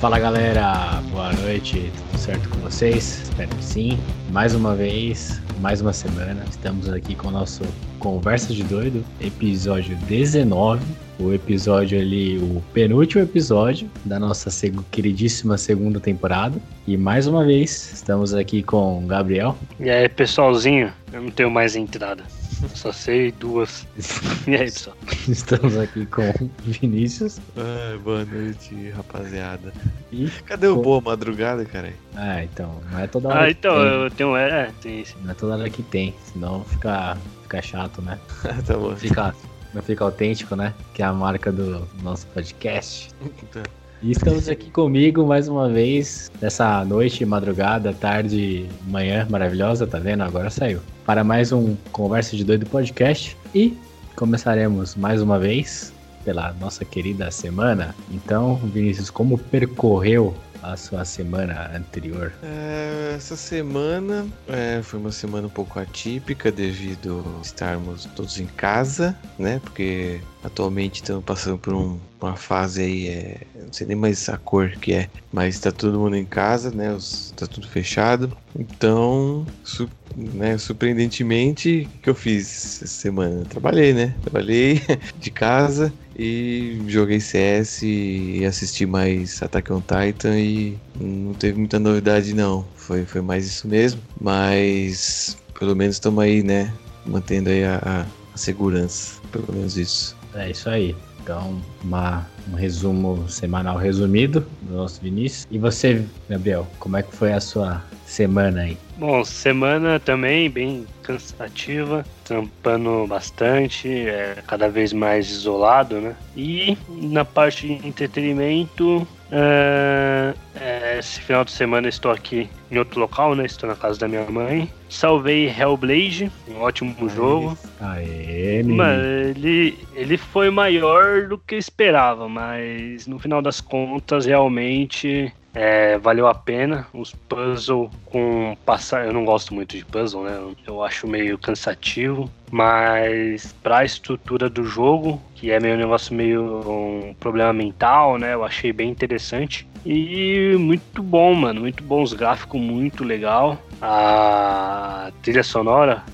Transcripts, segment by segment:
Fala galera, boa noite, tudo certo com vocês? Espero que sim. Mais uma vez, mais uma semana, estamos aqui com o nosso Conversa de Doido, episódio 19. O episódio ali, o penúltimo episódio da nossa queridíssima segunda temporada. E mais uma vez, estamos aqui com o Gabriel. E aí, pessoalzinho, eu não tenho mais entrada. Só sei duas. E aí, pessoal? Estamos aqui com Vinícius. Ah, boa noite, rapaziada. E Cadê o Boa Madrugada, cara? Ah, então, não é toda hora Ah, que então, tem. eu tenho. É, tem isso. Não é toda hora que tem, senão fica, fica chato, né? tá bom. Fica, não fica autêntico, né? Que é a marca do nosso podcast. E estamos aqui comigo mais uma vez, nessa noite, madrugada, tarde, manhã maravilhosa, tá vendo? Agora saiu. Para mais um Conversa de Doido podcast. E começaremos mais uma vez pela nossa querida semana. Então, Vinícius, como percorreu a sua semana anterior? É, essa semana é, foi uma semana um pouco atípica devido estarmos todos em casa, né? Porque atualmente estamos passando por um- uma fase aí, é, não sei nem mais a cor que é, mas está todo mundo em casa, né? Os, tá tudo fechado. Então, su- né, surpreendentemente, o que eu fiz essa semana? Trabalhei, né? Trabalhei de casa e joguei CS e assisti mais Attack on Titan e não teve muita novidade não. Foi, foi mais isso mesmo, mas pelo menos estamos aí, né? Mantendo aí a- a segurança, pelo menos isso. É isso aí. Então, uma- um resumo semanal resumido do nosso Vinícius. E você, Gabriel, como é que foi a sua semana aí? Bom, semana também bem cansativa, trampando bastante, é, cada vez mais isolado, né? E na parte de entretenimento, é, é, esse final de semana estou aqui em outro local, né? Estou na casa da minha mãe. Salvei Hellblade, um ótimo jogo. Aê. Mano, ele, ele foi maior do que eu esperava, mas no final das contas, realmente é, valeu a pena. Os puzzles com passar. Eu não gosto muito de puzzle, né? Eu acho meio cansativo. Mas pra estrutura do jogo, que é meio um negócio meio um problema mental, né? Eu achei bem interessante. E muito bom, mano. Muito bom. Os gráficos muito legal. A trilha sonora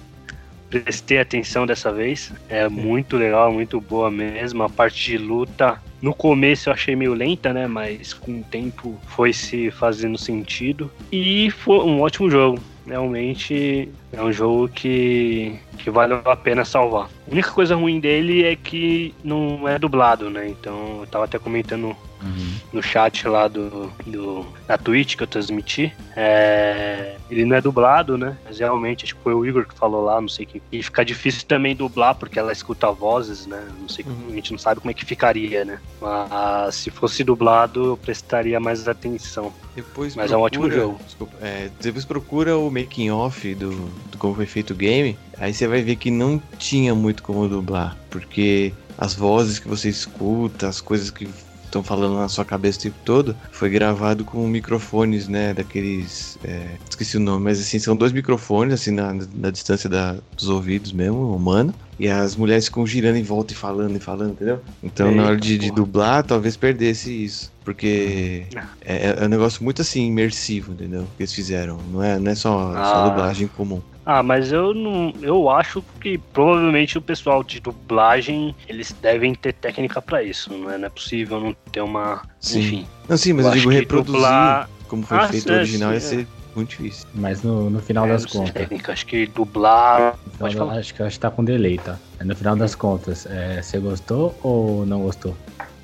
prestei atenção dessa vez. É muito legal, muito boa mesmo. A parte de luta, no começo eu achei meio lenta, né? Mas com o tempo foi se fazendo sentido. E foi um ótimo jogo. Realmente é um jogo que, que valeu a pena salvar. A única coisa ruim dele é que não é dublado, né? Então eu tava até comentando Uhum. no chat lá do, do da Twitch que eu transmiti. É, ele não é dublado, né? Mas realmente, acho que foi o Igor que falou lá, não sei quem. E fica difícil também dublar, porque ela escuta vozes, né? Não sei, Uhum. a gente não sabe como é que ficaria, né? Mas se fosse dublado, eu prestaria mais atenção. Depois Mas é um ótimo jogo. Desculpa, é, depois procura o making off do, do como foi feito o game. Aí você vai ver que não tinha muito como dublar, porque as vozes que você escuta, as coisas que estão falando na sua cabeça o tempo todo, foi gravado com microfones, né, daqueles, é, esqueci o nome, mas assim são dois microfones assim na, na distância da- dos ouvidos mesmo, humano. E as mulheres ficam girando em volta e falando e falando, entendeu? Então na hora de, de Eita, dublar, talvez perdesse isso. Porque é, é um negócio muito assim, imersivo, entendeu? Que eles fizeram. Não é, não é só, só Ah. dublagem comum. Ah, mas eu não. Eu acho que provavelmente o pessoal de dublagem eles devem ter técnica pra isso. Não é, não é possível não ter uma. Sim. Enfim. Não, sim, mas eu, acho digo reproduzir dublar- como foi Ah, feito sim, o original sim, ia é. ser muito difícil. Mas no, no final é, das contas. técnica, acho que dublar. no final Pode da- falar. acho que acho que tá com delay, tá? Mas No final das contas, é, você gostou ou não gostou?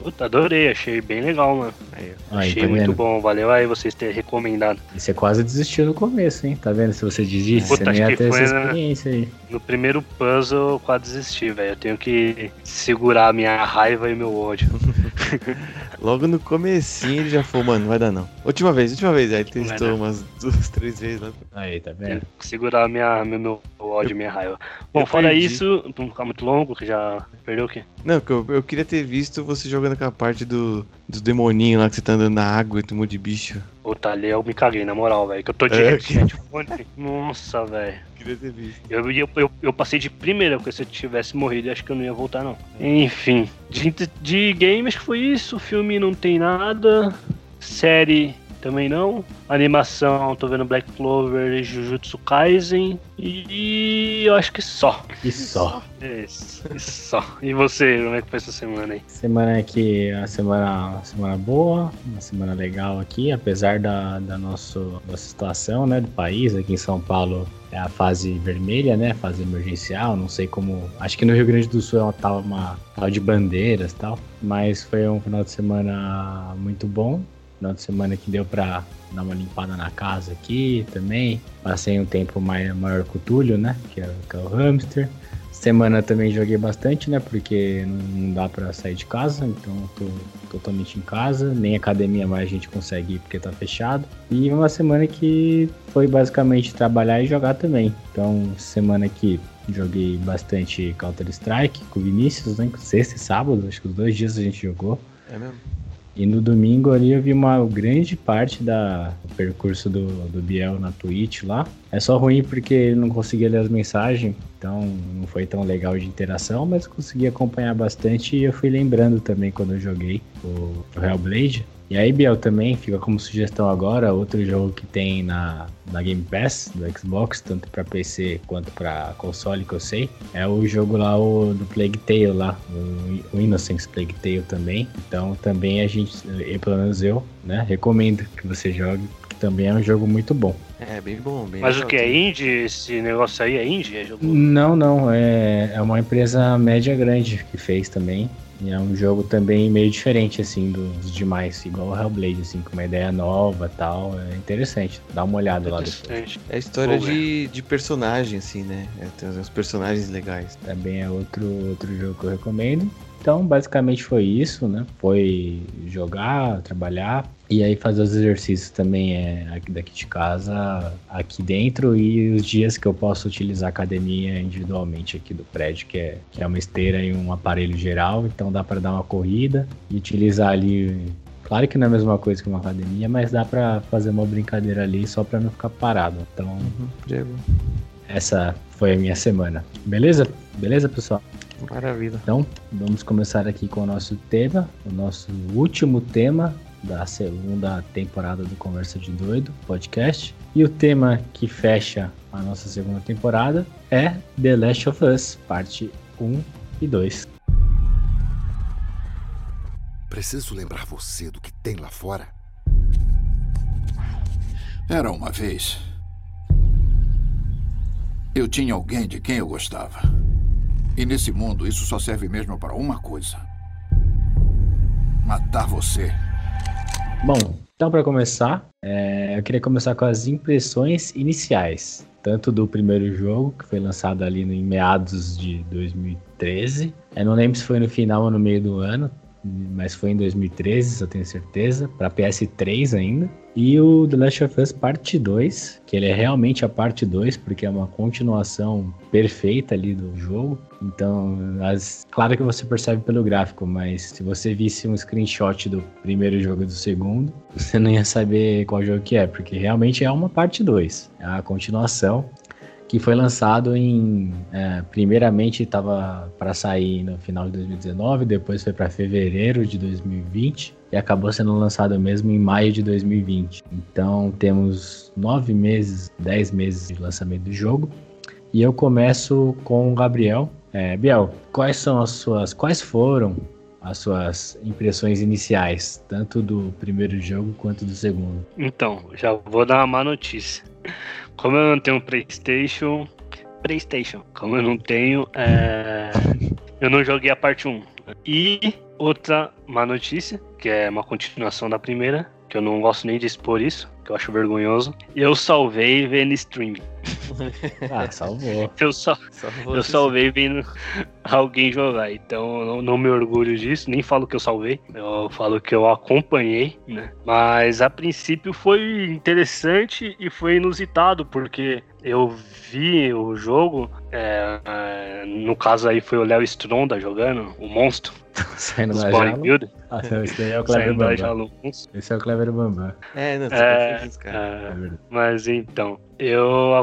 Puta, adorei, achei bem legal, mano. Aí, Aí, achei tá muito bom, valeu aí vocês terem recomendado. E você quase desistiu no começo, hein? Tá vendo? Se você desiste, Puta, você não ia ter foi, essa experiência aí. No primeiro puzzle eu quase desisti, velho. Eu tenho que segurar a minha raiva e meu ódio. Logo no comecinho ele já falou, mano, não vai dar não. Última vez, última vez. Aí vai testou umas duas, três vezes lá. Aí, tá vendo? segurar a minha, meu, meu ódio e minha raiva. Bom, eu fora perdi. isso, pra não ficar muito longo, que já perdeu o quê? Não, eu, eu queria ter visto você jogando aquela parte do, do demoninho lá que você tá andando na água e tomou de bicho. Puta, ali eu me caguei, na moral, velho. Que eu tô de É, headphone. Nossa, velho. Queria ter visto. Eu, eu, eu, eu passei de primeira, porque se eu tivesse morrido, eu acho que eu não ia voltar, não. Enfim, de, de game, acho que foi isso. O filme não tem nada. Série também não. Animação, tô vendo Black Clover e Jujutsu Kaisen. E eu acho que só. E só. Isso, e só. E você, como é que foi essa semana aí? Semana aqui, a semana, uma semana boa, uma semana legal aqui, apesar da, da nosso, nossa situação, né, do país, aqui em São Paulo é a fase vermelha, né, fase emergencial, não sei como, acho que no Rio Grande do Sul é uma tal, uma tal de bandeiras e tal, mas foi um final de semana muito bom, final de semana que deu pra dar uma limpada na casa aqui também. Passei um tempo mais, maior com o Túlio, né? Que é, que é o hamster. Semana também joguei bastante, né? Porque não dá pra sair de casa, então tô totalmente em casa. Nem academia mais a gente consegue ir porque tá fechado. E uma semana que foi basicamente trabalhar e jogar também. Então, semana que joguei bastante Counter-Strike com o Vinícius, né? Sexta e sábado, acho que os dois dias a gente jogou. É mesmo? E no domingo ali eu vi uma grande parte da, do percurso do, do Biel na Twitch lá. É só ruim porque ele não conseguia ler as mensagens, então não foi tão legal de interação, mas consegui acompanhar bastante e eu fui lembrando também quando eu joguei o, o Hellblade. E aí, Biel, também fica como sugestão agora, outro jogo que tem na, na Game Pass do Xbox, tanto para PC quanto para console que eu sei, é o jogo lá o, do Plague Tale lá, o, o Innocence Plague Tale também. Então também a gente, eu, pelo menos eu, né, recomendo que você jogue, que também é um jogo muito bom. É, bem bom, bem Mas legal, o que é indie? Esse negócio aí é indie? É jogo... Não, não, é, é uma empresa média grande que fez também. E é um jogo também meio diferente, assim, dos demais, igual o Hellblade, assim, com uma ideia nova e tal. É interessante. Dá uma olhada lá depois. Interessante. É a história Vou de, de personagem, assim, né? É, tem uns personagens legais. Também é outro, outro jogo que eu recomendo. Então, basicamente foi isso, né? Foi jogar, trabalhar e aí fazer os exercícios também é aqui daqui de casa, aqui dentro e os dias que eu posso utilizar a academia individualmente aqui do prédio, que é, que é uma esteira e um aparelho geral, então dá para dar uma corrida e utilizar ali Claro que não é a mesma coisa que uma academia, mas dá pra fazer uma brincadeira ali só pra não ficar parado. Então, Uhum, Diego. essa foi a minha semana. Beleza? Beleza, pessoal? Maravilha. Então, vamos começar aqui com o nosso tema, o nosso último tema da segunda temporada do Conversa de Doido podcast. E o tema que fecha a nossa segunda temporada é The Last of Us, parte 1 e 2. Preciso lembrar você do que tem lá fora. Era uma vez. Eu tinha alguém de quem eu gostava. E nesse mundo, isso só serve mesmo para uma coisa: matar você. Bom, então para começar, é, eu queria começar com as impressões iniciais, tanto do primeiro jogo, que foi lançado ali em meados de 2013. Eu não lembro se foi no final ou no meio do ano, mas foi em 2013, isso eu tenho certeza, para PS3 ainda. E o The Last of Us Parte 2, que ele é realmente a parte 2, porque é uma continuação perfeita ali do jogo. Então, as- claro que você percebe pelo gráfico, mas se você visse um screenshot do primeiro jogo e do segundo, você não ia saber qual jogo que é, porque realmente é uma parte 2, é a continuação que foi lançado em. é, primeiramente estava para sair no final de 2019, depois foi para fevereiro de 2020 e acabou sendo lançado mesmo em maio de 2020. Então temos nove meses, dez meses de lançamento do jogo. E eu começo com o Gabriel. É, Biel, quais são as suas. Quais foram as suas impressões iniciais, tanto do primeiro jogo quanto do segundo? Então, já vou dar uma má notícia. Como eu não tenho PlayStation. PlayStation. Como eu não tenho. é, Eu não joguei a parte 1. E outra má notícia, que é uma continuação da primeira, que eu não gosto nem de expor isso, que eu acho vergonhoso. Eu salvei vendo stream. Ah, salvou. Eu, sal... Só eu salvei vendo alguém jogar. Então eu não, não me orgulho disso, nem falo que eu salvei. Eu falo que eu acompanhei, né? Mas a princípio foi interessante e foi inusitado, porque eu vi o jogo. é, é, no caso aí foi o Léo Stronda jogando, o monstro Saindo da bodybuilder. Ah, não, esse daí é o Clever Bambam. Esse é o Clever Bambam. É, não, você É, caras. É é. Mas então, eu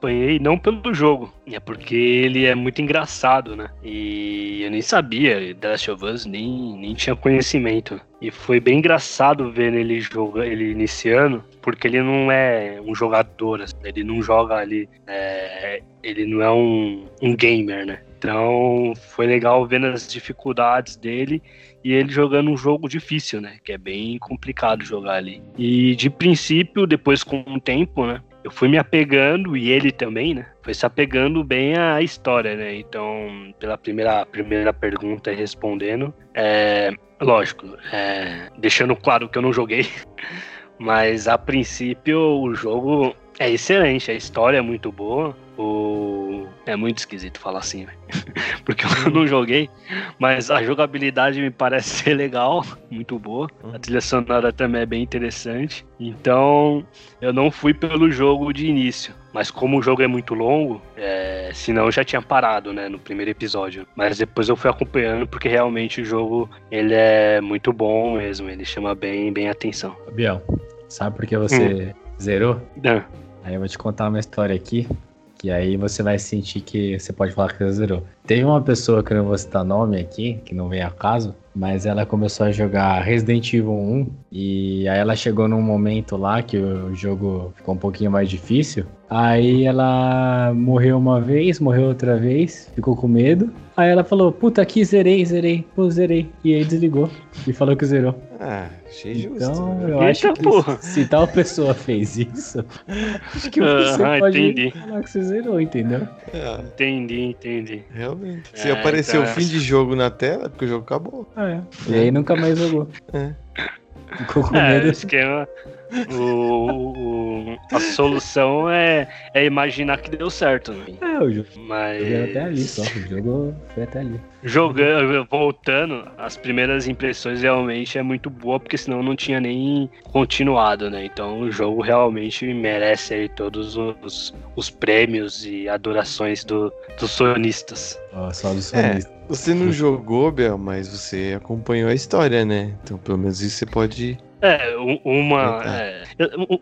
acompanhei não pelo jogo, é porque ele é muito engraçado, né? E eu nem sabia, The Last of Us nem, nem tinha conhecimento. E foi bem engraçado ver ele joga, ele iniciando, porque ele não é um jogador, assim, ele não joga ali, é, ele não é um, um gamer, né? Então foi legal vendo as dificuldades dele e ele jogando um jogo difícil, né? Que é bem complicado jogar ali. E de princípio, depois com o tempo, né? Eu fui me apegando, e ele também, né? Foi se apegando bem à história, né? Então, pela primeira, primeira pergunta respondendo, é, lógico, é, deixando claro que eu não joguei, mas a princípio o jogo é excelente, a história é muito boa. O... É muito esquisito falar assim, porque eu não joguei, mas a jogabilidade me parece ser legal, muito boa. A trilha sonora também é bem interessante. Então, eu não fui pelo jogo de início, mas como o jogo é muito longo, é... senão eu já tinha parado, né, no primeiro episódio. Mas depois eu fui acompanhando porque realmente o jogo ele é muito bom mesmo, ele chama bem, bem atenção. Biel, sabe por que você hum. zerou? Não. Aí eu vou te contar uma história aqui que aí você vai sentir que você pode falar que você zerou. Teve uma pessoa que eu não vou citar nome aqui, que não vem a caso, mas ela começou a jogar Resident Evil 1 e aí ela chegou num momento lá que o jogo ficou um pouquinho mais difícil. Aí ela morreu uma vez, morreu outra vez, ficou com medo. Aí ela falou: Puta, aqui zerei, zerei, pô, zerei. E aí desligou e falou que zerou. Ah, achei justo. Então, né? eu acho que porra. se tal pessoa fez isso, acho que você Ah, pode entendi. falar que você zerou, entendeu? Ah, Entendi, entendi. realmente. Se É, apareceu o então- fim de jogo na tela, é porque o jogo acabou. Ah, é. E aí nunca mais jogou. É. Ficou com É, medo. o esquema. O, o- a solução é, é imaginar que deu certo. Né? É, o jogo Mas. foi até ali só. O jogo foi até ali. Jogando, voltando, as primeiras impressões realmente é muito boa, porque senão não tinha nem continuado, né? Então o jogo realmente merece aí todos os, os prêmios e adorações do, dos sonistas. Ó, só do É. Você não jogou, Bel, mas você acompanhou a história, né? Então pelo menos isso você pode. É, uma, é,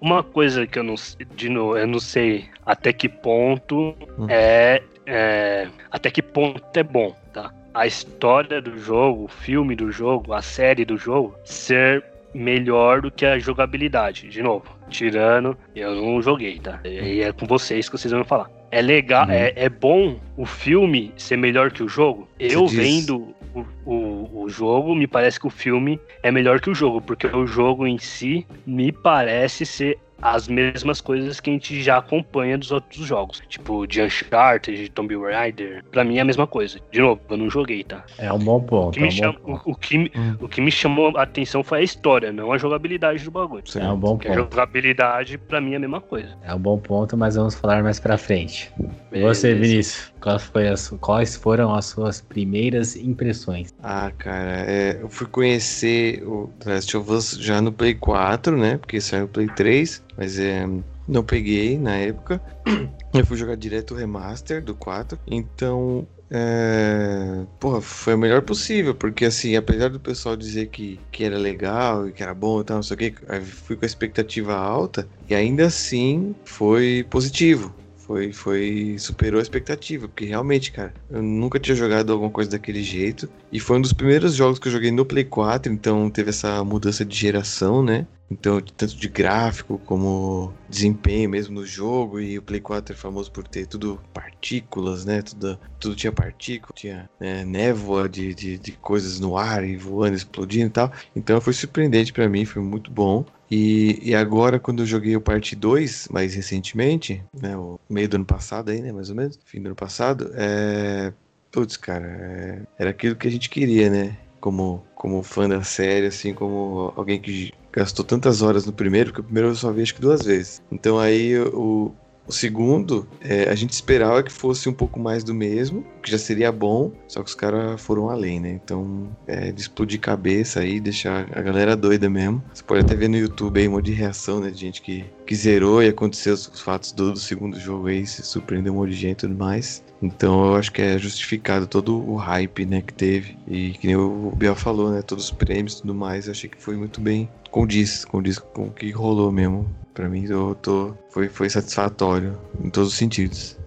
uma coisa que eu não de novo, eu não sei até que ponto Hum. é, é até que ponto é bom, tá? A história do jogo, o filme do jogo, a série do jogo ser melhor do que a jogabilidade. De novo, tirando, eu não joguei, tá? E é com vocês que vocês vão falar. É legal, Uhum. é, é bom o filme ser melhor que o jogo? Eu diz- vendo o, o, o jogo, me parece que o filme é melhor que o jogo, porque o jogo em si me parece ser as mesmas coisas que a gente já acompanha dos outros jogos. Tipo, de Uncharted, de Tomb Raider. Pra mim é a mesma coisa. De novo, eu não joguei, tá? É um bom O ponto. que, É me, um chama- ponto. o, o que, me- Hum. o que me chamou a atenção foi a história, não a jogabilidade do bagulho. Certo. É um bom Porque a ponto. jogabilidade, pra mim, é a mesma coisa. É um bom ponto, mas vamos falar mais pra frente. E você, Beleza. Vinícius, quais, foi as- quais foram as suas primeiras impressões? Ah, cara, é, eu fui conhecer o The Last of Us já no Play 4, né? Porque saiu no Play 3, mas é, não peguei na época. Eu fui jogar direto o remaster do 4. Então, é, porra, foi o melhor possível, porque assim, apesar do pessoal dizer que, que era legal e que era bom e tal, não sei o que, fui com a expectativa alta e ainda assim foi positivo. Foi, foi, superou a expectativa, porque realmente, cara, eu nunca tinha jogado alguma coisa daquele jeito. E foi um dos primeiros jogos que eu joguei no Play 4, então teve essa mudança de geração, né? Então, tanto de gráfico como desempenho mesmo no jogo. E o Play 4 é famoso por ter tudo partículas, né? Tudo, tudo tinha partícula, tinha né, névoa de, de, de coisas no ar e voando, explodindo e tal. Então foi surpreendente pra mim, foi muito bom. E, e agora, quando eu joguei o parte 2, mais recentemente, né? O meio do ano passado aí, né? Mais ou menos, fim do ano passado, é. Putz, cara, é, era aquilo que a gente queria, né? Como, como fã da série, assim, como alguém que gastou tantas horas no primeiro, porque o primeiro eu só vi acho que duas vezes. Então aí o, o segundo, é, a gente esperava que fosse um pouco mais do mesmo, que já seria bom, só que os caras foram além, né? Então, é, de explodir cabeça aí, deixar a galera doida mesmo. Você pode até ver no YouTube aí um monte de reação, né? De gente que, que zerou e aconteceu os, os fatos do, do segundo jogo aí, se surpreendeu um monte de gente e tudo mais. Então eu acho que é justificado todo o hype, né, que teve. E que nem o Biel falou, né? Todos os prêmios e tudo mais, eu achei que foi muito bem condiz, condiz com o que rolou mesmo. Pra mim, eu tô, foi, foi satisfatório em todos os sentidos.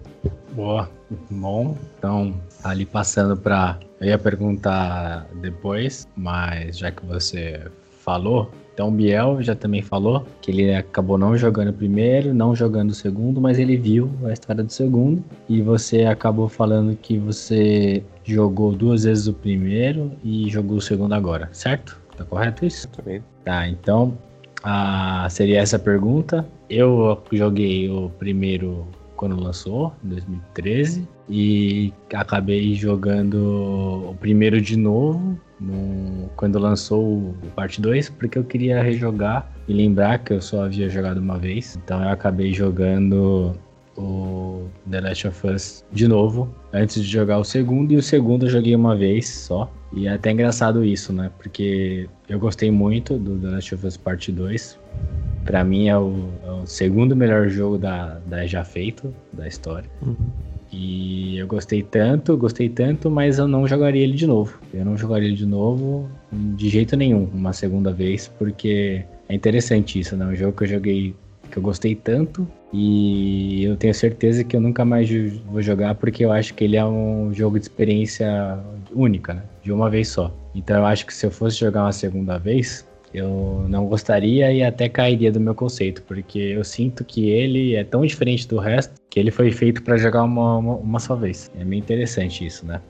Boa, bom. Então, ali passando pra. Eu ia perguntar depois, mas já que você falou. Então o Biel já também falou que ele acabou não jogando o primeiro, não jogando o segundo, mas ele viu a história do segundo. E você acabou falando que você jogou duas vezes o primeiro e jogou o segundo agora, certo? Tá correto isso? Também. Tá, então ah, seria essa a pergunta. Eu joguei o primeiro quando lançou, em 2013, e acabei jogando o primeiro de novo no, quando lançou o parte 2, porque eu queria rejogar e lembrar que eu só havia jogado uma vez. Então eu acabei jogando o The Last of Us de novo, antes de jogar o segundo, e o segundo eu joguei uma vez só. E é até engraçado isso, né? Porque eu gostei muito do The Last of Us Parte 2. Pra mim é o, é o segundo melhor jogo da, da já feito da história. Uhum. E eu gostei tanto, gostei tanto, mas eu não jogaria ele de novo. Eu não jogaria ele de novo de jeito nenhum, uma segunda vez, porque é interessante isso, né? Um jogo que eu joguei, que eu gostei tanto, e eu tenho certeza que eu nunca mais vou jogar, porque eu acho que ele é um jogo de experiência única, né? De uma vez só. Então eu acho que se eu fosse jogar uma segunda vez, eu não gostaria e até cairia do meu conceito, porque eu sinto que ele é tão diferente do resto que ele foi feito para jogar uma, uma, uma, só vez. É meio interessante isso, né?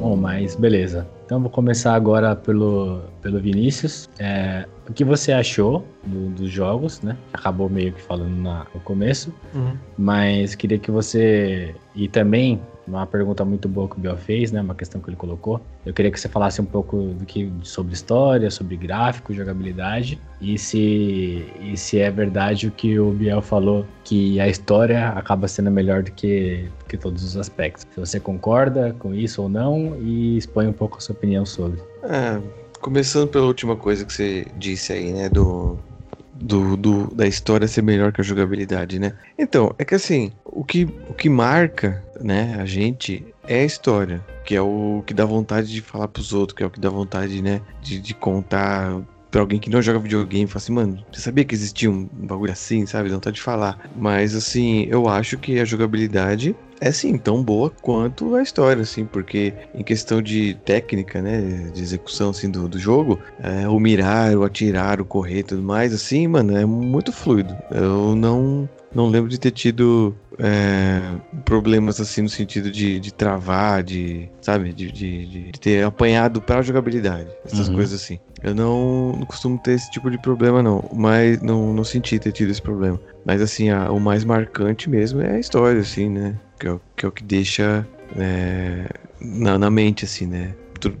Bom, mas beleza. Então vou começar agora pelo, pelo Vinícius. É, o que você achou do, dos jogos, né? Acabou meio que falando na, no começo, Uhum. mas queria que você. E também, uma pergunta muito boa que o Biel fez, né? Uma questão que ele colocou. Eu queria que você falasse um pouco do que, sobre história, sobre gráfico, jogabilidade. E se, e se é verdade o que o Biel falou, que a história acaba sendo melhor do que, que todos os aspectos. Se você concorda com isso ou não, e expõe um pouco a sua opinião sobre. É, começando pela última coisa que você disse aí, né? Do, do, do- da história ser melhor que a jogabilidade, né? Então, é que assim, o que, o que marca, né, a gente é a história, que é o que dá vontade de falar pros outros, que é o que dá vontade, né, de, de contar pra alguém que não joga videogame, fala assim, mano, você sabia que existia um bagulho assim, sabe? Dá vontade de falar. Mas assim, eu acho que a jogabilidade é sim tão boa quanto a história, assim, porque em questão de técnica, né, de execução assim do, do jogo, é, o mirar, o atirar, o correr, e tudo mais, assim, mano, é muito fluido. Eu não não lembro de ter tido é, problemas assim no sentido de, de travar, de sabe, de, de, de- ter apanhado pra jogabilidade, essas Uhum. coisas assim. Eu não, não costumo ter esse tipo de problema não, mas não, não senti ter tido esse problema. Mas assim, a- o mais marcante mesmo é a história, assim, né? Que é, o- que é o que deixa é, na, na mente, assim, né?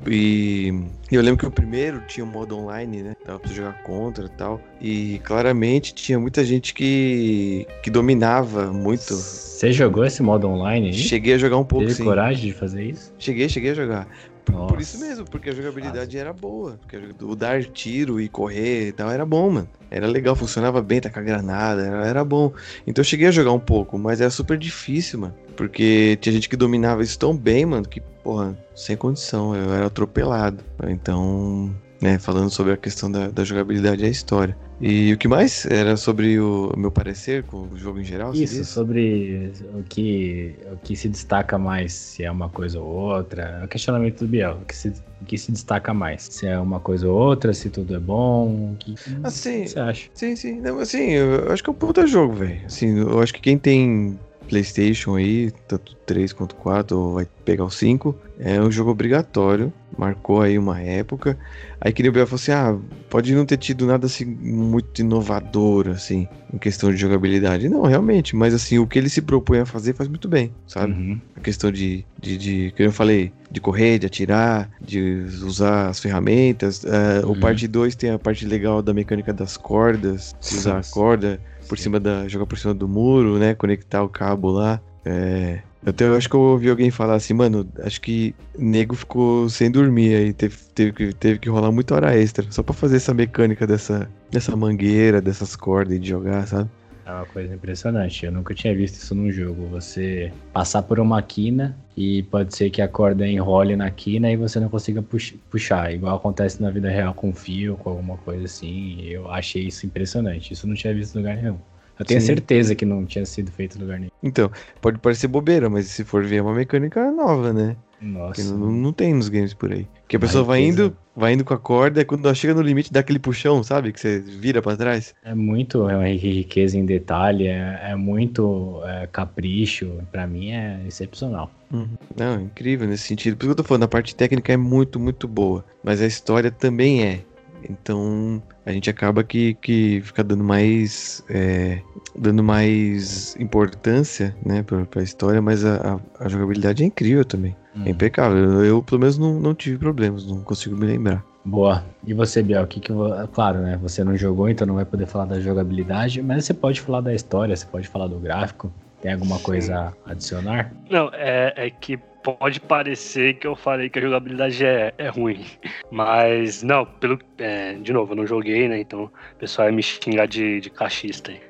E e eu lembro que o primeiro tinha um modo online, né? Dava pra jogar contra e tal. E claramente tinha muita gente que, que dominava muito. Você jogou esse modo online aí? Cheguei a jogar um pouco, Teve sim. coragem de fazer isso? Cheguei, cheguei a jogar. Por Nossa. isso mesmo, porque a jogabilidade era boa. Porque o dar tiro e correr e tal era bom, mano. Era legal, funcionava bem, tacar granada, era, era bom. Então eu cheguei a jogar um pouco, mas era super difícil, mano. Porque tinha gente que dominava isso tão bem, mano, que, porra, sem condição, eu era atropelado. Então, né, falando sobre a questão da, da jogabilidade e a história. E o que mais era sobre o meu parecer com o jogo em geral? Isso, sobre o que, o que se destaca mais, se é uma coisa ou outra. É o questionamento do Biel. O que se, o que se destaca mais? Se é uma coisa ou outra, se tudo é bom. O que, Assim, que você acha? Sim, sim. Não, assim, eu acho que é um puta jogo, velho. Assim, eu acho que quem tem PlayStation aí, tanto 3 quanto 4, ou vai pegar o 5, é um jogo obrigatório. Marcou aí uma época. Aí que o Biel falou assim: ah, pode não ter tido nada assim muito inovador, assim, em questão de jogabilidade. Não, realmente, mas assim, o que ele se propõe a fazer faz muito bem, sabe? Uhum. A questão de, de, de, que eu falei, de correr, de atirar, de usar as ferramentas. O Uhum. parte 2 tem a parte legal da mecânica das cordas, usar a corda por cima da. jogar por cima do muro, né? Conectar o cabo lá. É. Até eu acho que eu ouvi alguém falar assim, mano, acho que nego ficou sem dormir aí, teve, teve, que, teve que rolar muita hora extra, só pra fazer essa mecânica dessa, dessa mangueira, dessas cordas e de jogar, sabe? É uma coisa impressionante. Eu nunca tinha visto isso num jogo. Você passar por uma quina e pode ser que a corda enrole na quina e você não consiga pux- puxar. Igual acontece na vida real com fio, com alguma coisa assim. Eu achei isso impressionante. Isso eu não tinha visto em lugar nenhum. Eu tenho Sim. certeza que não tinha sido feito lugar nenhum. Então, pode parecer bobeira, mas se for ver, é uma mecânica nova, né? Nossa. não, não tem nos games por aí. Que a pessoa vai indo, vai indo com a corda, e quando ela chega no limite, dá aquele puxão, sabe? Que você vira pra trás. É muito é uma riqueza em detalhe, é, é muito é, capricho. Pra mim é excepcional. Não, é incrível nesse sentido. Por isso que eu tô falando, a parte técnica é muito, muito boa. Mas a história também é. Então a gente acaba que, que fica dando mais. é, dando mais importância, né, pra, pra história, mas a, a- a jogabilidade é incrível também. É impecável. Eu, eu, pelo menos, não, não tive problemas, não consigo me lembrar. Boa. E você, Biel, o que que claro, né? Você não jogou, então não vai poder falar da jogabilidade, mas você pode falar da história, você pode falar do gráfico. Tem alguma coisa a adicionar? Não, é, é que pode parecer que eu falei que a jogabilidade é, é ruim. Mas, não, pelo. É, de novo, eu não joguei, né? Então o pessoal vai me xingar de, de cachista aí.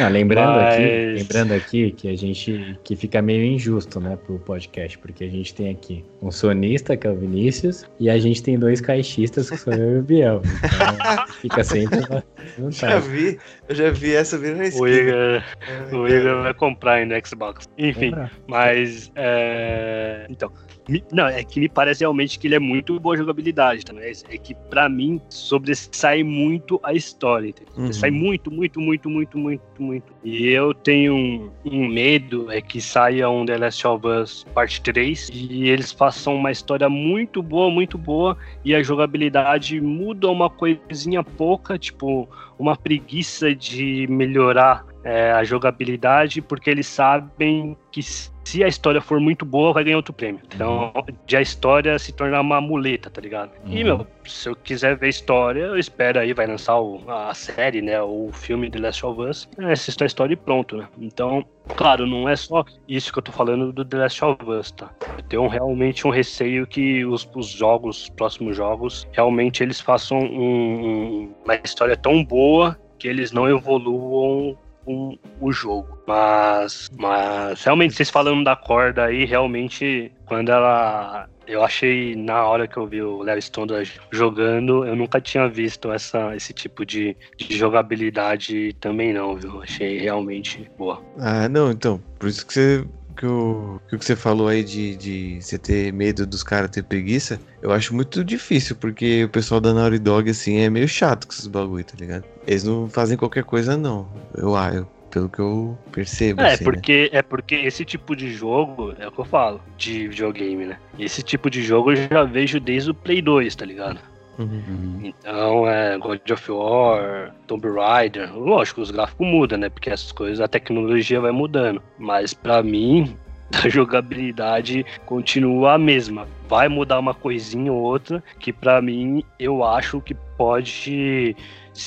Não, lembrando aqui, Mas- lembrando aqui que a gente que fica meio injusto, né, pro podcast, porque a gente tem aqui um sonista, que é o Vinícius, e a gente tem dois caixistas, que sou eu e o Biel. Então fica sempre uma vantagem. vi, eu já vi essa vir na O Igor, o Igor vai comprar no Xbox. Enfim, mas. É... Então. Não, é que me parece realmente que ele é muito boa jogabilidade também. É que pra mim sobressai muito a história. entendeu? Uhum. Sai muito, muito, muito, muito, muito, muito. E eu tenho um, um medo é que saia um The Last of Us Parte 3 e eles façam uma história muito boa, muito boa e a jogabilidade muda uma coisinha pouca, tipo uma preguiça de melhorar é, a jogabilidade, porque eles sabem que se a história for muito boa, vai ganhar outro prêmio. Então, de a história se tornar uma muleta, tá ligado? E, Uhum. meu, se eu quiser ver história, eu espero aí, vai lançar o- a série, né? O filme The Last of Us. É, assista a história e pronto, né? Então, claro, não é só isso que eu tô falando do The Last of Us, tá? Eu tenho realmente um receio que os, os jogos, os próximos jogos, realmente eles façam um- uma história tão boa que eles não evoluam com o jogo. Mas, mas realmente, vocês falando da corda aí, realmente, quando ela. Eu achei, na hora que eu vi o Léo Stone jogando, eu nunca tinha visto essa, esse tipo de, de jogabilidade também, não, viu? Achei realmente boa. Ah, não, então, por isso que você. Que o que você falou aí de, de você ter medo dos caras ter preguiça, eu acho muito difícil, porque o pessoal da Naughty Dog, assim, é meio chato com esses bagulho, tá ligado? Eles não fazem qualquer coisa, não. Eu, ah, eu, pelo que eu percebo, É, assim, né? porque, é porque esse tipo de jogo, é o que eu falo, de videogame, né? Esse tipo de jogo eu já vejo desde o Play 2, tá ligado? Uhum. Então, é God of War, Tomb Raider, lógico, os gráficos mudam, né? Porque as coisas, a tecnologia vai mudando. Mas pra mim, a jogabilidade continua a mesma. Vai mudar uma coisinha ou outra, que pra mim eu acho que pode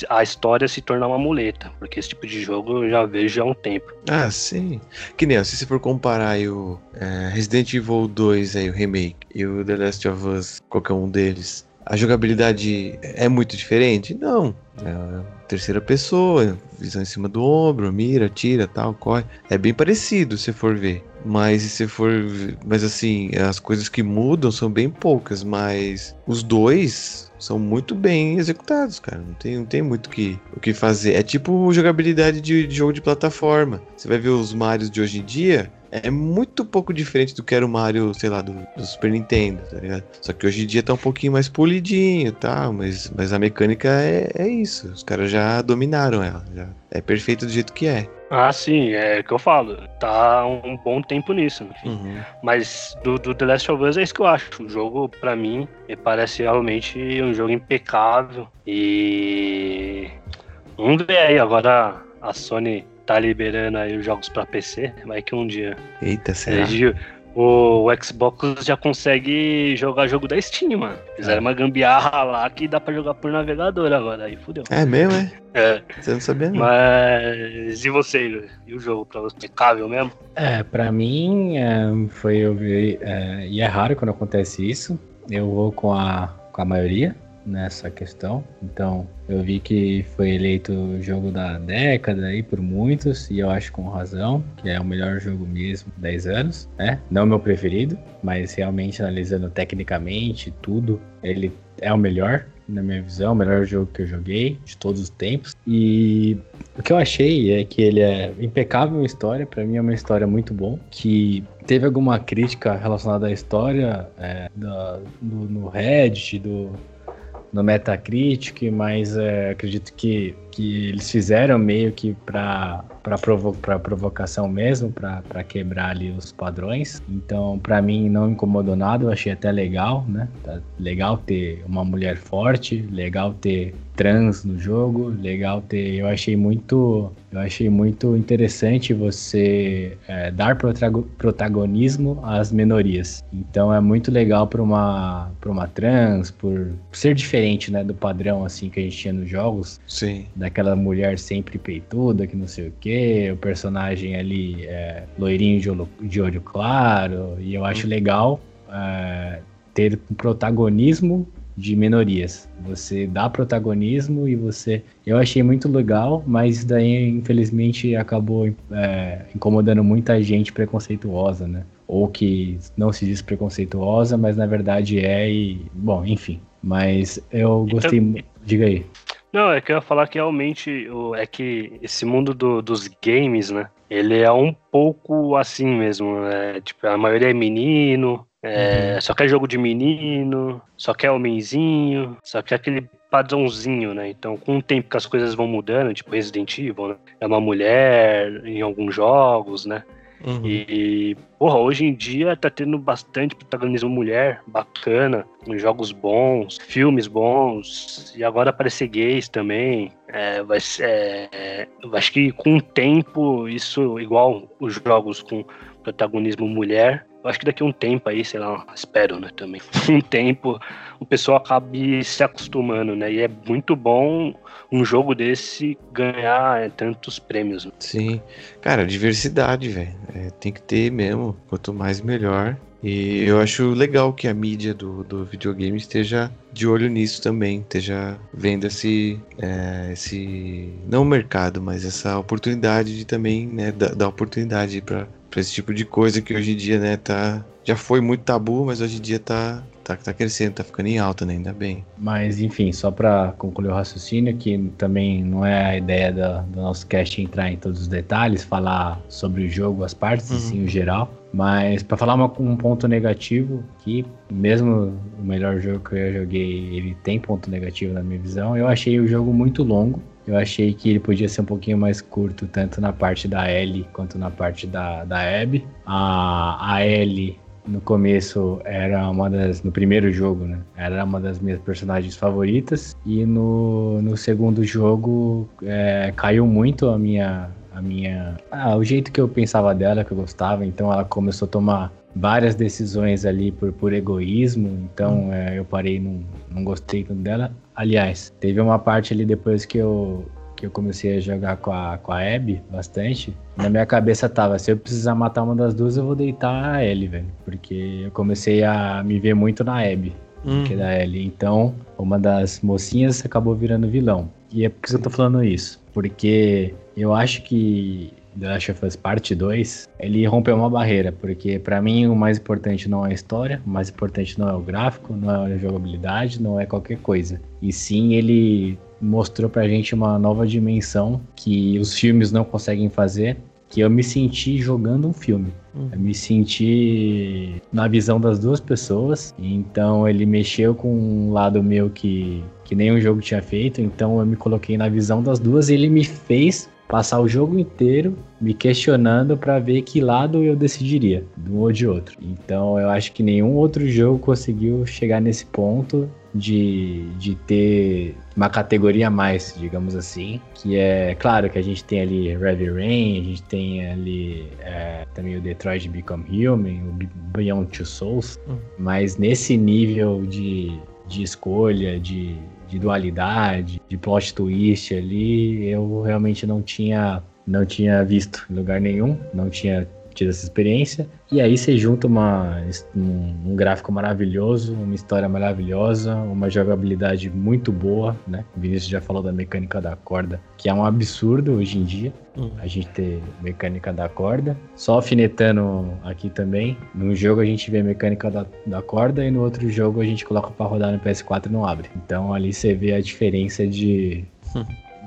a história se tornar uma muleta. Porque esse tipo de jogo eu já vejo há um tempo. Ah, sim. Que nem, se você for comparar aí o é, Resident Evil 2, aí, o remake, e o The Last of Us, qualquer um deles, a jogabilidade é muito diferente? Não. É terceira pessoa, visão em cima do ombro, mira, tira, tal, corre. É bem parecido, se for ver. Mas se for. Mas assim, as coisas que mudam são bem poucas, mas os dois são muito bem executados, cara. Não tem, não tem muito que, o que fazer. É tipo jogabilidade de, de jogo de plataforma. Você vai ver os Marios de hoje em dia. É muito pouco diferente do que era o Mario, sei lá, do, do Super Nintendo, tá ligado? Só que hoje em dia tá um pouquinho mais polidinho tal, mas, mas a mecânica é, é isso. Os caras já dominaram ela. Já é perfeito do jeito que é. Ah, sim, é o que eu falo. Tá um bom tempo nisso, enfim. Uhum. Mas do, do The Last of Us é isso que eu acho. O jogo, pra mim, me parece realmente um jogo impecável. E. Vamos ver aí, agora a Sony tá liberando aí os jogos pra PC. Vai que um dia. Eita, será? Ele- o, Xbox já consegue jogar jogo da Steam, mano. Fizeram uma gambiarra lá que dá pra jogar por navegador agora. Aí fudeu. É mesmo, é? É, Você não sabia, não. mas. E você? E o jogo pra você? Impecável mesmo? É, pra mim é, foi eu vi, é, e é raro quando acontece isso. Eu vou com a, com a maioria nessa questão. Então, eu vi que foi eleito o jogo da década aí por muitos, e eu acho com razão, que é o melhor jogo mesmo, 10 anos, né? Não meu preferido, mas realmente analisando tecnicamente tudo, ele é o melhor. na minha visão, o melhor jogo que eu joguei de todos os tempos. E o que eu achei é que ele é impecável em história, para mim é uma história muito bom, que teve alguma crítica relacionada à história é, da, do, no Reddit, do, no Metacritic, mas é, acredito que, que eles fizeram meio que para para provo provocação mesmo, para quebrar ali os padrões. Então, para mim, não incomodou nada, eu achei até legal, né? Tá legal ter uma mulher forte, legal ter trans no jogo, legal ter. Eu achei muito, eu achei muito interessante você é, dar protagonismo às minorias. Então é muito legal para uma uma trans, por ser diferente, né, do padrão assim que a gente tinha nos jogos. Sim. Daquela mulher sempre peituda, que não sei o que, o personagem ali é, loirinho de olho, de olho claro. E eu acho legal é, ter protagonismo de minorias. Você dá protagonismo e você. Eu achei muito legal, mas daí infelizmente acabou é, incomodando muita gente preconceituosa, né? Ou que não se diz preconceituosa, mas na verdade é e. Bom, enfim. Mas eu então, gostei. Então, Diga aí. Não, é que eu ia falar que realmente é que esse mundo do, dos games, né? Ele é um pouco assim mesmo. Né? Tipo, a maioria é menino, é, uhum. Só quer jogo de menino, só quer homenzinho, só quer aquele padrãozinho, né? Então, com o tempo que as coisas vão mudando, tipo Resident Evil, né? É uma mulher em alguns jogos, né? Uhum. E, porra, hoje em dia tá tendo bastante protagonismo mulher, bacana, jogos bons, filmes bons, e agora aparecer gays também. É, vai ser, é, acho que com o tempo, isso, igual os jogos com protagonismo mulher, eu acho que daqui a um tempo aí, sei lá, espero, né, também. Um tempo o pessoal acabe se acostumando, né? E é muito bom um jogo desse ganhar é, tantos prêmios. Né? Sim. Cara, diversidade, velho. É, tem que ter mesmo. Quanto mais melhor. E eu acho legal que a mídia do, do videogame esteja de olho nisso também, esteja vendo esse, é, esse não mercado, mas essa oportunidade de também, né, dar oportunidade para para esse tipo de coisa que hoje em dia, né, tá já foi muito tabu, mas hoje em dia tá tá, tá crescendo, tá ficando em alta, né? Ainda bem. Mas, enfim, só para concluir o raciocínio, que também não é a ideia da, do nosso cast entrar em todos os detalhes, falar sobre o jogo, as partes, uhum. sim, o geral. Mas para falar uma, um ponto negativo, que mesmo o melhor jogo que eu joguei, ele tem ponto negativo na minha visão, eu achei o jogo muito longo. Eu achei que ele podia ser um pouquinho mais curto, tanto na parte da L quanto na parte da, da Abby. A, a L no começo era uma das. No primeiro jogo, né? Era uma das minhas personagens favoritas. E no, no segundo jogo é, caiu muito a minha. A minha. Ah, o jeito que eu pensava dela, que eu gostava. Então ela começou a tomar várias decisões ali por, por egoísmo. Então é, eu parei, não, não gostei dela. Aliás, teve uma parte ali depois que eu, que eu comecei a jogar com a, com a Abby bastante, na minha cabeça tava, se eu precisar matar uma das duas, eu vou deitar a Ellie, velho. Porque eu comecei a me ver muito na Abby hum. que da Ellie. Então, uma das mocinhas acabou virando vilão. E é por que eu tô falando isso? Porque eu acho que The Last of Us Parte 2, ele rompeu uma barreira, porque para mim o mais importante não é a história, o mais importante não é o gráfico, não é a jogabilidade, não é qualquer coisa. E sim, ele mostrou pra gente uma nova dimensão que os filmes não conseguem fazer, que eu me senti jogando um filme. Uhum. Eu me senti na visão das duas pessoas. Então ele mexeu com um lado meu que, que nenhum jogo tinha feito. Então eu me coloquei na visão das duas e ele me fez passar o jogo inteiro me questionando para ver que lado eu decidiria, de um ou de outro. Então eu acho que nenhum outro jogo conseguiu chegar nesse ponto de, de ter uma categoria a mais, digamos assim, que é claro que a gente tem ali Heavy Rain, a gente tem ali é, também o Detroit Become Human, o Beyond Two Souls, hum. mas nesse nível de, de escolha, de de dualidade, de plot twist ali, eu realmente não tinha não tinha visto em lugar nenhum, não tinha tido essa experiência. E aí você junta uma, um, um, gráfico maravilhoso, uma história maravilhosa, uma jogabilidade muito boa, né? O Vinícius já falou da mecânica da corda, que é um absurdo hoje em dia. Uhum. A gente ter mecânica da corda. Só alfinetando aqui também. Num jogo a gente vê a mecânica da, da corda e no outro jogo a gente coloca para rodar no PS4 e não abre. Então ali você vê a diferença de,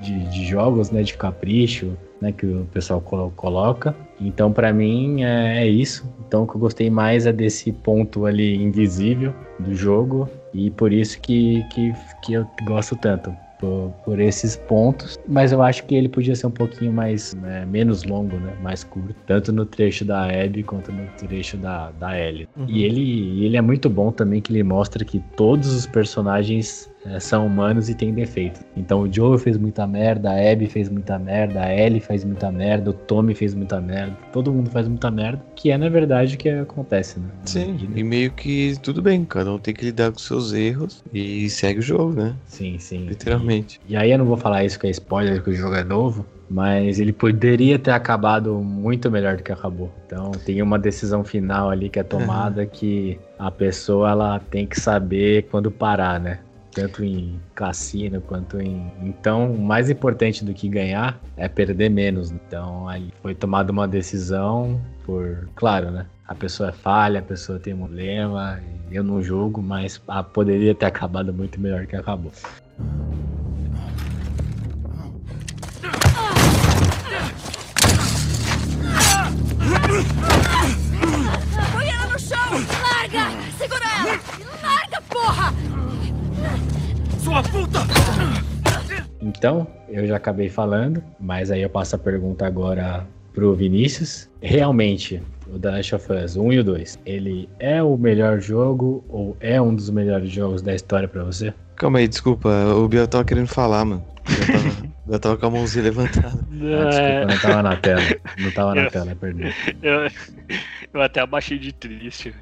de, de jogos, né? De capricho, né, que o pessoal coloca. Então, para mim, é, é, isso. Então, o que eu gostei mais é desse ponto ali invisível do jogo e por isso que, que, que eu gosto tanto. Por, por, esses pontos, mas eu acho que ele podia ser um pouquinho mais é, menos longo, né? Mais curto, tanto no trecho da Abby quanto no trecho da, da Ellie. Uhum. E ele, ele é muito bom também que ele mostra que todos os personagens são humanos e têm defeitos. Então o Joe fez muita merda, a Abby fez muita merda, a Ellie fez muita merda, o Tommy fez muita merda, todo mundo faz muita merda, que é na verdade o que acontece, né? Sim, e meio que tudo bem, cada um tem que lidar com seus erros e segue o jogo, né? Sim, sim. Literalmente. E, e aí eu não vou falar isso que é spoiler, que o jogo é novo, mas ele poderia ter acabado muito melhor do que acabou. Então tem uma decisão final ali que é tomada que a pessoa ela tem que saber quando parar, né? Tanto em cassino quanto em. Então, o mais importante do que ganhar é perder menos. Então, aí foi tomada uma decisão por. Claro, né? A pessoa é falha, a pessoa tem um problema, eu não julgo, mas ah, poderia ter acabado muito melhor que acabou. Põe ela no chão! Larga! Segura ela! Sua puta! Então, eu já acabei falando, mas aí eu passo a pergunta agora pro Vinícius. Realmente, o The Last of Us 1 e o 2, ele é o melhor jogo ou é um dos melhores jogos da história para você? Calma aí, desculpa, o Biel tava querendo falar, mano. Eu tava, eu tava com a mãozinha levantada. Ah, desculpa, não tava na tela. Não tava na eu, tela, perdão. Eu, eu até abaixei de triste.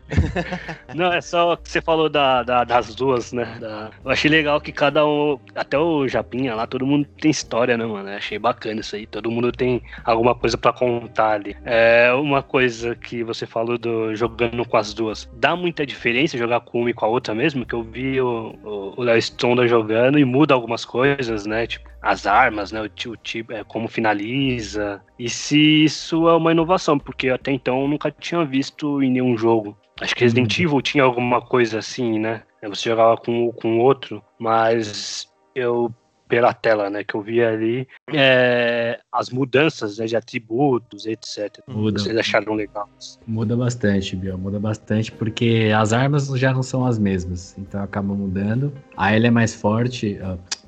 Não, é só que você falou da, da, das duas, né? Da... Eu achei legal que cada um, até o Japinha lá, todo mundo tem história, né, mano? Eu achei bacana isso aí. Todo mundo tem alguma coisa para contar ali. É uma coisa que você falou do jogando com as duas. Dá muita diferença jogar com uma e com a outra mesmo? Que eu vi o Léo Stonda jogando e muda algumas coisas, né? Tipo, as armas, né? O, tipo, como finaliza. E se isso é uma inovação, porque até então eu nunca tinha visto em nenhum jogo. Acho que Resident uhum. Evil tinha alguma coisa assim, né? Você jogava com com outro, mas eu pela tela, né, que eu vi ali, é, as mudanças né, de atributos, etc. Muda. Vocês acharam legal? Muda bastante, Biel, muda bastante, porque as armas já não são as mesmas, então acaba mudando. A Ellie é mais forte,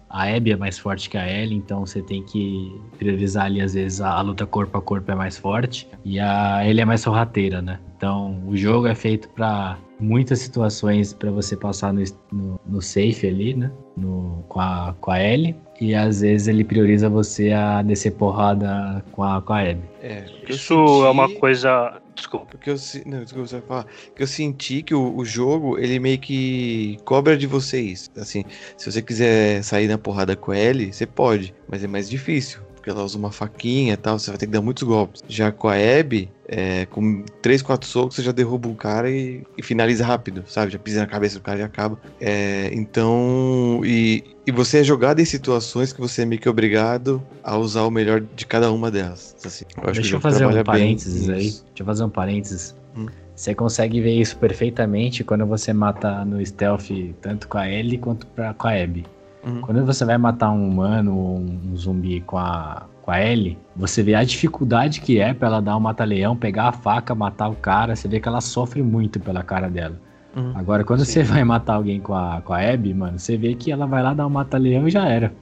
a Abby é mais forte que a Ellie, então você tem que priorizar ali, às vezes, a, a luta corpo a corpo é mais forte. E a Ellie é mais sorrateira, né? Então o jogo é feito para muitas situações para você passar no, no, no, safe ali, né? No, com, a, com a Ellie. E às vezes ele prioriza você a descer porrada com a, com a Abby. É, Isso senti... é uma coisa Desculpa. Porque eu, não, desculpa, você vai falar. Que eu senti que o, o, jogo, ele meio que cobra de vocês. Assim, se você quiser sair na porrada com ele, você pode, mas é mais difícil porque ela usa uma faquinha e tal, você vai ter que dar muitos golpes. Já com a Abby, é, com 3, 4 socos, você já derruba um cara e, e, finaliza rápido, sabe? Já pisa na cabeça do cara e acaba. É, então, e, e você é jogado em situações que você é meio que obrigado a usar o melhor de cada uma delas. Assim, eu Deixa eu fazer um parênteses aí. Deixa eu fazer um parênteses. Hum. Você consegue ver isso perfeitamente quando você mata no stealth tanto com a Ellie quanto pra, com a Abby. Uhum. Quando você vai matar um humano ou um zumbi com a, com a Ellie, você vê a dificuldade que é pra ela dar um mata-leão, pegar a faca, matar o cara. Você vê que ela sofre muito pela cara dela. Uhum. Agora, quando Sim. você vai matar alguém com a, com a Abby, mano, você vê que ela vai lá dar um mata-leão e já era.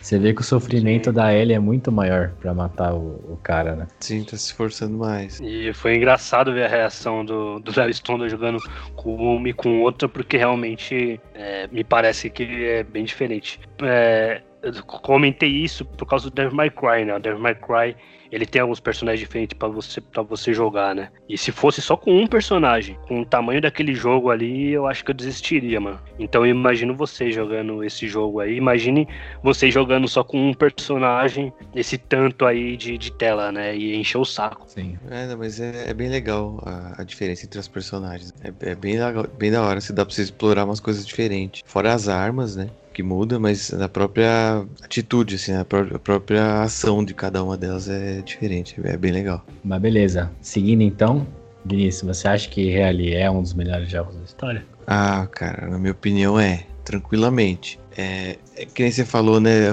Você vê que o sofrimento Sim. da Ellie é muito maior para matar o, o, cara, né? Sim, tá se esforçando mais. E foi engraçado ver a reação do, do Larry Stone jogando com uma e com outra, porque realmente é, me parece que é bem diferente. É, comentei isso por causa do Devil May Cry, né? O Devil May Cry ele tem alguns personagens diferentes para você para você jogar, né? E se fosse só com um personagem, com o tamanho daquele jogo ali, eu acho que eu desistiria, mano. Então eu imagino você jogando esse jogo aí, imagine você jogando só com um personagem, esse tanto aí de, de tela, né? E encher o saco. Sim. É, não, mas é, é, bem legal a, a, diferença entre os personagens. É, é bem, bem da hora, se dá pra você explorar umas coisas diferentes. Fora as armas, né? Que muda, mas a própria atitude, assim, a, pró a, própria ação de cada uma delas é diferente, é bem legal. Mas beleza, seguindo então, Vinícius, você acha que Reali é um dos melhores jogos da história? Ah, cara, na minha opinião é, tranquilamente. É, é que nem você falou, né,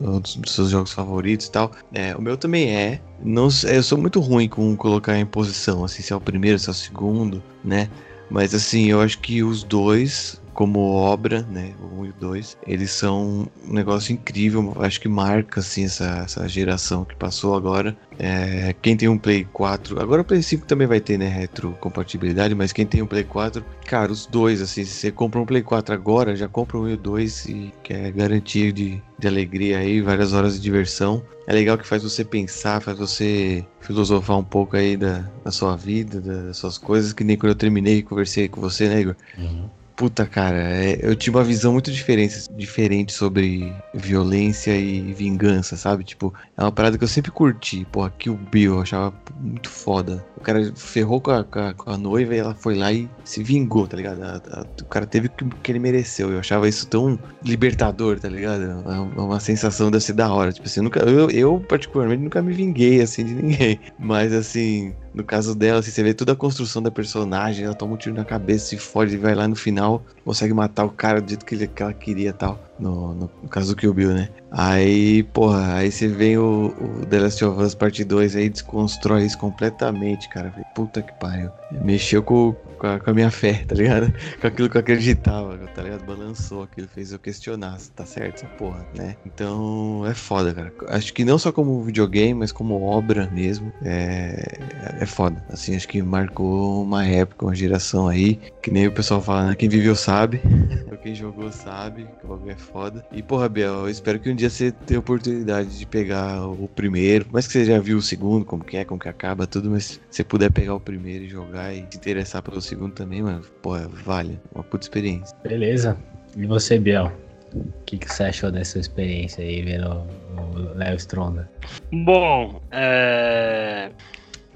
um dos seus jogos favoritos e tal. É, o meu também é. Não, eu sou muito ruim com colocar em posição, assim, se é o primeiro, se é o segundo, né? Mas assim, eu acho que os dois como obra, né, o 1 e o 2, eles são um negócio incrível, acho que marca, assim, essa, essa geração que passou agora. É, quem tem um Play 4, agora o Play 5 também vai ter, né, retrocompatibilidade, mas quem tem um Play 4, cara, os dois, assim, se você compra um Play 4 agora, já compra um e o 2 e que é garantia de, de alegria aí, várias horas de diversão. É legal que faz você pensar, faz você filosofar um pouco aí da, da sua vida, das suas coisas, que nem quando eu terminei e conversei com você, né, Igor? Uhum. Puta, cara, é, eu tive uma visão muito diferente, diferente sobre violência e vingança, sabe? Tipo, é uma parada que eu sempre curti. Porra, o Bill eu achava muito foda. O cara ferrou com a, com a, com a noiva e ela foi lá e se vingou, tá ligado? A, a, o cara teve o que, que, ele mereceu. Eu achava isso tão libertador, tá ligado? É uma, é uma sensação de ser da hora. Tipo assim, nunca, eu, eu, particularmente nunca me vinguei assim de ninguém. Mas assim, no caso dela, assim, você vê toda a construção da personagem, ela toma um tiro na cabeça, se fode e vai lá no final, consegue matar o cara do jeito que, ele, que ela queria e tal. No, no, caso do Kill Bill, né? Aí, porra, aí você vem o, o The Last of Us Part 2 aí desconstrói isso completamente, cara. Puta que pariu. Mexeu com, com a, com a, minha fé, tá ligado? Com aquilo que eu acreditava, tá ligado? Balançou aquilo, fez eu questionar se tá certo essa porra, né? Então é foda, cara. Acho que não só como videogame, mas como obra mesmo. É, é foda. Assim, acho que marcou uma época, uma geração aí. Que nem o pessoal fala, né? Quem viveu sabe. Quem jogou sabe que o bagulho é foda. E, porra, Biel, eu espero que um dia você tenha a oportunidade de pegar o primeiro. Mas que você já viu o segundo, como que é, como que acaba, tudo. Mas se você puder pegar o primeiro e jogar e se interessar pelo segundo também, mano, porra, vale. Uma puta experiência. Beleza. E você, Biel? O que, que você achou dessa experiência aí, vendo o Léo Stronda? Bom, é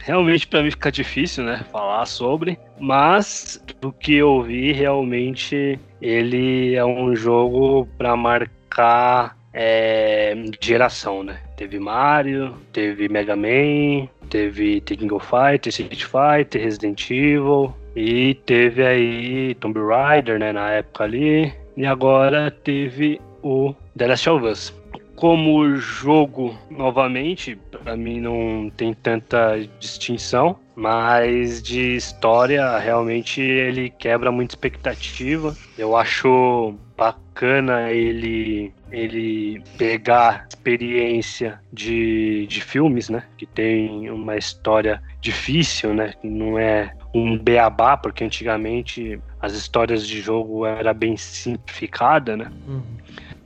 realmente para mim fica difícil, né, falar sobre, mas do que eu vi, realmente ele é um jogo para marcar é, geração, né? Teve Mario, teve Mega Man, teve The King of Fighters, Street Fighter, Resident Evil e teve aí Tomb Raider, né, na época ali, e agora teve o The Last of Us como jogo, novamente, para mim não tem tanta distinção, mas de história, realmente ele quebra muita expectativa. Eu acho bacana ele ele pegar experiência de, de filmes, né? Que tem uma história difícil, né? Que não é um beabá, porque antigamente as histórias de jogo era bem simplificada, né? Uhum.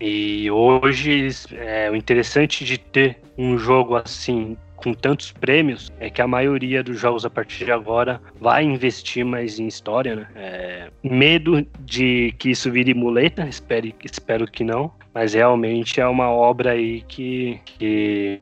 E hoje, é, o interessante de ter um jogo assim com tantos prêmios é que a maioria dos jogos a partir de agora vai investir mais em história, né? É, medo de que isso vire muleta, espero, espero que não, mas realmente é uma obra aí que, que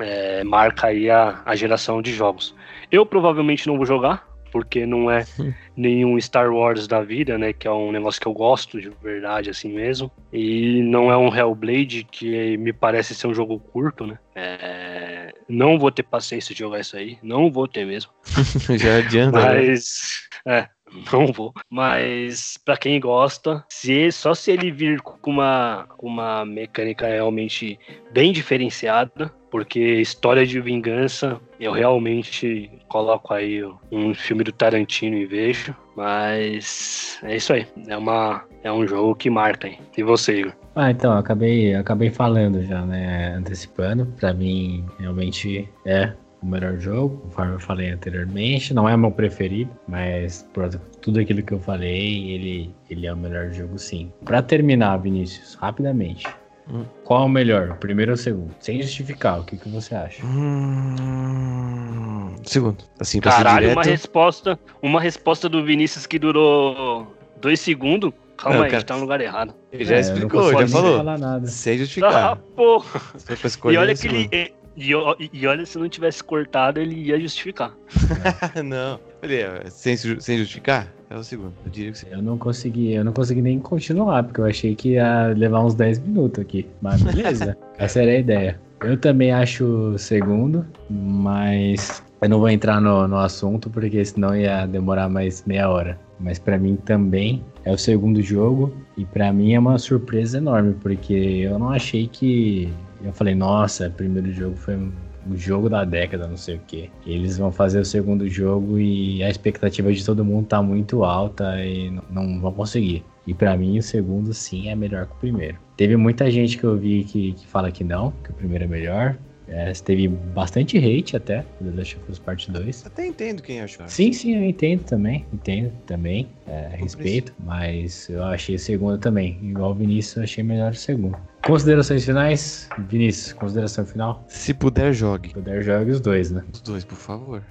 é, marca aí a, a geração de jogos. Eu provavelmente não vou jogar, porque não é nenhum Star Wars da vida, né? Que é um negócio que eu gosto de verdade, assim mesmo. E não é um Hellblade, que me parece ser um jogo curto, né? É... Não vou ter paciência de jogar isso aí. Não vou ter mesmo. Já adianta. Né? Mas. Né? É. Não vou. Mas para quem gosta, se só se ele vir com uma, uma mecânica realmente bem diferenciada, porque história de vingança eu realmente coloco aí um filme do Tarantino e vejo, mas é isso aí, é uma é um jogo que marca aí. E você, Igor? Ah, então, acabei, acabei falando já, né, antecipando, para mim realmente é o melhor jogo, conforme eu falei anteriormente. Não é meu preferido, mas por tudo aquilo que eu falei, ele, ele é o melhor jogo sim. Para terminar, Vinícius, rapidamente. Qual é o melhor, o primeiro ou o segundo? Sem justificar, o que, que você acha? Hum, segundo. Assim, Caralho, direto. uma resposta, uma resposta do Vinícius que durou dois segundos. Calma Não, aí, cara. a gente tá no lugar errado. Ele já É, explicou, já falou. Sem Ah, justificar. porra. Pra escolher, E olha é que ele. segundo. E, e- olha, se não tivesse cortado, ele ia justificar. não. Falei, ó, sem, sem justificar, é o segundo. Eu diria que sim. Eu não consegui, eu não consegui nem continuar, porque eu achei que ia levar uns 10 minutos aqui. Mas beleza, essa era a ideia. Eu também acho o segundo, mas eu não vou entrar no, no assunto, porque senão ia demorar mais meia hora. Mas pra mim também é o segundo jogo, e pra mim é uma surpresa enorme, porque eu não achei que. Eu falei, nossa, primeiro jogo foi o jogo da década, não sei o que. Eles vão fazer o segundo jogo e a expectativa de todo mundo tá muito alta e não vão conseguir. E pra mim o segundo sim é melhor que o primeiro. Teve muita gente que eu vi que, que fala que não, que o primeiro é melhor. É, teve bastante hate até, do The Last of Us Part 2. Até entendo quem achou. Sim, sim, eu entendo também, entendo também, é, respeito, mas eu achei o segundo também. Igual o Vinícius, eu achei melhor o segundo. Considerações finais? Vinícius, consideração final? Se puder, jogue. Se puder, jogue os dois, né? Os dois, por favor.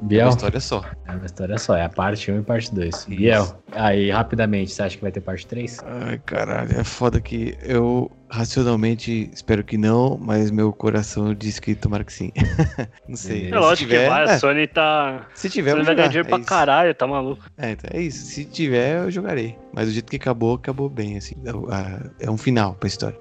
Uma Biel, história só. é uma história só, é a parte 1 e parte 2. Biel, aí rapidamente, você acha que vai ter parte 3? Ai, caralho, é foda que eu racionalmente espero que não, mas meu coração diz que tomara que sim. não sei. É Se lógico tiver, que vai, é, a Sony tá. se tiver, Sony vai ganhar dinheiro é pra isso. caralho, tá maluco. É, então é isso. Se tiver, eu jogarei. Mas do jeito que acabou, acabou bem, assim. É o- É um final pra história.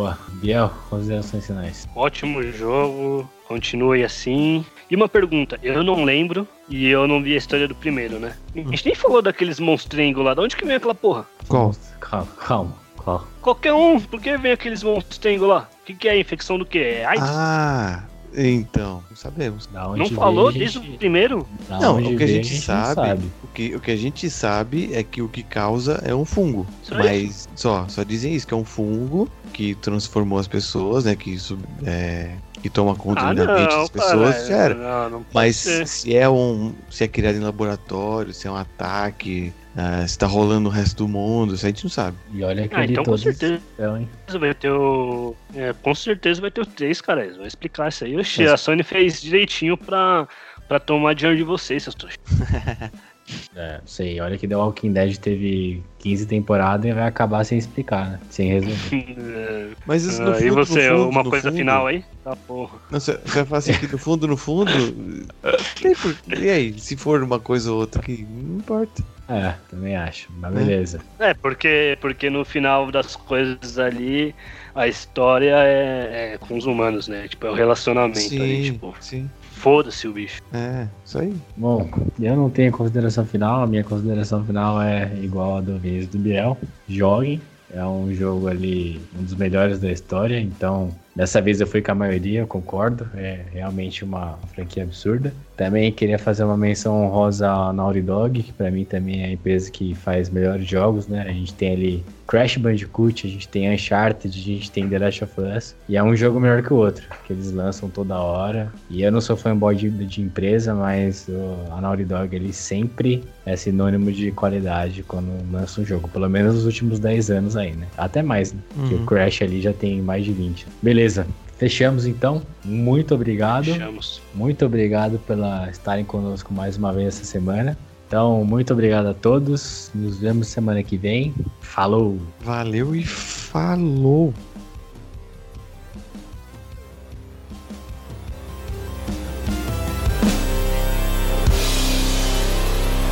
Boa. Biel, considerações finais. Ótimo jogo, continue assim. E uma pergunta, eu não lembro e eu não vi a história do primeiro, né? A gente nem falou daqueles monstrengos lá, de onde que vem aquela porra? Qual? Calma, calma. Qual? Qualquer um, por que vem aqueles monstrengos lá? O que, que é? Infecção do quê? É AIDS? Ah, então, não sabemos. Não falou a gente- desde o primeiro? da não, o que a gente, não sabe, O, que, o que a gente sabe é que o que causa é um fungo. Só mas só, só dizem isso, que é um fungo que transformou as pessoas, né? Que, sub- é, que toma conta Ah, da mente não, das pessoas. cara, já era. Não, não Mas ser. se é um. Se é criado em laboratório, se é um ataque, ah, se tá rolando no resto do mundo, isso a gente não sabe. E olha que Ah, então com certeza estão, hein? vai ter o. é, com certeza vai ter o 3, cara. Eles vão explicar isso aí. Oxi, Mas- a Sony fez direitinho pra, pra tomar dinheiro de vocês, seus trouxas. É, não sei. Olha que The Walking Dead teve 15 temporadas e vai acabar sem explicar, né? Sem resolver. Mas isso no Ah, fundo, e você, no fundo, uma no coisa fundo- final aí? Tá porra. Não, você vai falar assim que no fundo, no fundo. E aí, se for uma coisa ou outra que não importa. É, também acho. Mas beleza. É, porque, porque no final das coisas ali, a história é, é com os humanos, né? Tipo, é o relacionamento ali, Sim, tipo, sim. foda-se o bicho. É, isso aí. Bom, eu não tenho consideração final. A minha consideração final é igual a do Vinícius do Biel. Joguem. É um jogo ali, um dos melhores da história. Então, dessa vez eu fui com a maioria, eu concordo. É realmente uma franquia absurda. Também queria fazer uma menção honrosa à Naughty Dog, que pra mim também é a empresa que faz melhores jogos, né? A gente tem ali Crash Bandicoot, a gente tem Uncharted, a gente tem The Last of Us. E é um jogo melhor que o outro, que eles lançam toda hora. E eu não sou fanboy de, de empresa, mas a Naughty Dog ele sempre é sinônimo de qualidade quando lança um jogo. Pelo menos nos últimos 10 anos aí, né? Até mais, né? Uhum. o Crash ali já tem mais de 20. Beleza. Fechamos então. Muito obrigado. Deixamos. Muito obrigado pela estarem conosco mais uma vez essa semana. Então, muito obrigado a todos. Nos vemos semana que vem. Falou! Valeu e falou!